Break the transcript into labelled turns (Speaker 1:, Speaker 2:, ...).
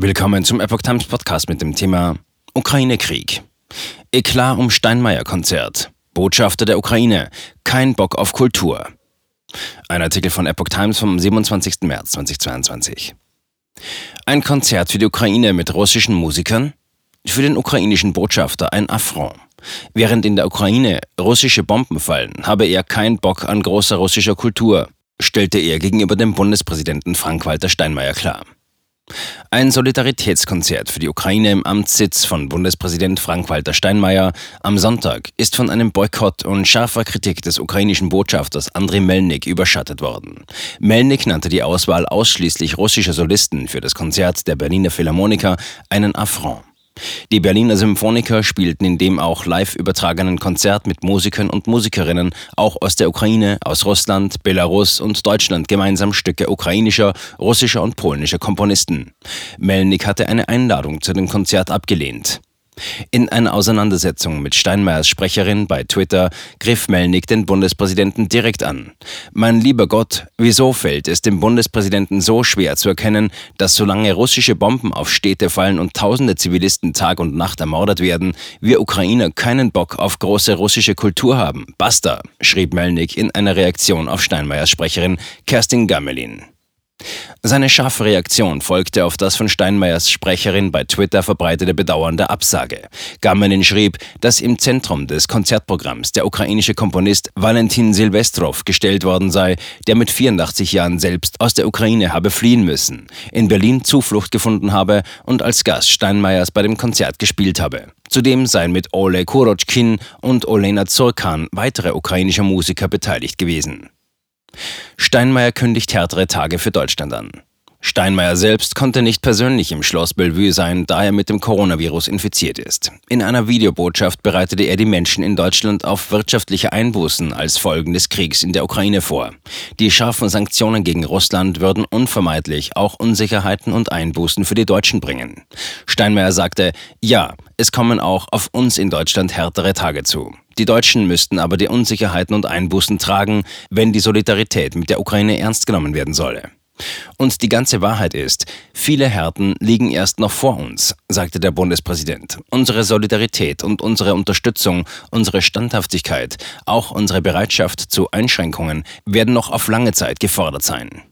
Speaker 1: Willkommen zum Epoch Times Podcast mit dem Thema Ukraine-Krieg. Eklat um Steinmeier-Konzert. Botschafter der Ukraine. Kein Bock auf Kultur. Ein Artikel von Epoch Times vom 27. März 2022. Ein Konzert für die Ukraine mit russischen Musikern? Für den ukrainischen Botschafter ein Affront. Während in der Ukraine russische Bomben fallen, habe er keinen Bock an großer russischer Kultur, stellte er gegenüber dem Bundespräsidenten Frank-Walter Steinmeier klar. Ein Solidaritätskonzert für die Ukraine im Amtssitz von Bundespräsident Frank-Walter Steinmeier am Sonntag ist von einem Boykott und scharfer Kritik des ukrainischen Botschafters Andriy Melnik überschattet worden. Melnik nannte die Auswahl ausschließlich russischer Solisten für das Konzert der Berliner Philharmoniker einen Affront. Die Berliner Symphoniker spielten in dem auch live übertragenen Konzert mit Musikern und Musikerinnen auch aus der Ukraine, aus Russland, Belarus und Deutschland gemeinsam Stücke ukrainischer, russischer und polnischer Komponisten. Melnik hatte eine Einladung zu dem Konzert abgelehnt. In einer Auseinandersetzung mit Steinmeiers Sprecherin bei Twitter griff Melnik den Bundespräsidenten direkt an. Mein lieber Gott, wieso fällt es dem Bundespräsidenten so schwer zu erkennen, dass solange russische Bomben auf Städte fallen und tausende Zivilisten Tag und Nacht ermordet werden, wir Ukrainer keinen Bock auf große russische Kultur haben? Basta, schrieb Melnik in einer Reaktion auf Steinmeiers Sprecherin Kerstin Gammelin. Seine scharfe Reaktion folgte auf das von Steinmeiers Sprecherin bei Twitter verbreitete bedauernde Absage. Gamenin schrieb, dass im Zentrum des Konzertprogramms der ukrainische Komponist Valentin Silvestrov gestellt worden sei, der mit 84 Jahren selbst aus der Ukraine habe fliehen müssen, in Berlin Zuflucht gefunden habe und als Gast Steinmeiers bei dem Konzert gespielt habe. Zudem seien mit Ole Kurotschkin und Olena Zurkan weitere ukrainische Musiker beteiligt gewesen. Steinmeier kündigt härtere Tage für Deutschland an. Steinmeier selbst konnte nicht persönlich im Schloss Bellevue sein, da er mit dem Coronavirus infiziert ist. In einer Videobotschaft bereitete er die Menschen in Deutschland auf wirtschaftliche Einbußen als Folgen des Kriegs in der Ukraine vor. Die scharfen Sanktionen gegen Russland würden unvermeidlich auch Unsicherheiten und Einbußen für die Deutschen bringen. Steinmeier sagte, ja, es kommen auch auf uns in Deutschland härtere Tage zu. Die Deutschen müssten aber die Unsicherheiten und Einbußen tragen, wenn die Solidarität mit der Ukraine ernst genommen werden solle. Und die ganze Wahrheit ist, viele Härten liegen erst noch vor uns, sagte der Bundespräsident. Unsere Solidarität und unsere Unterstützung, unsere Standhaftigkeit, auch unsere Bereitschaft zu Einschränkungen werden noch auf lange Zeit gefordert sein.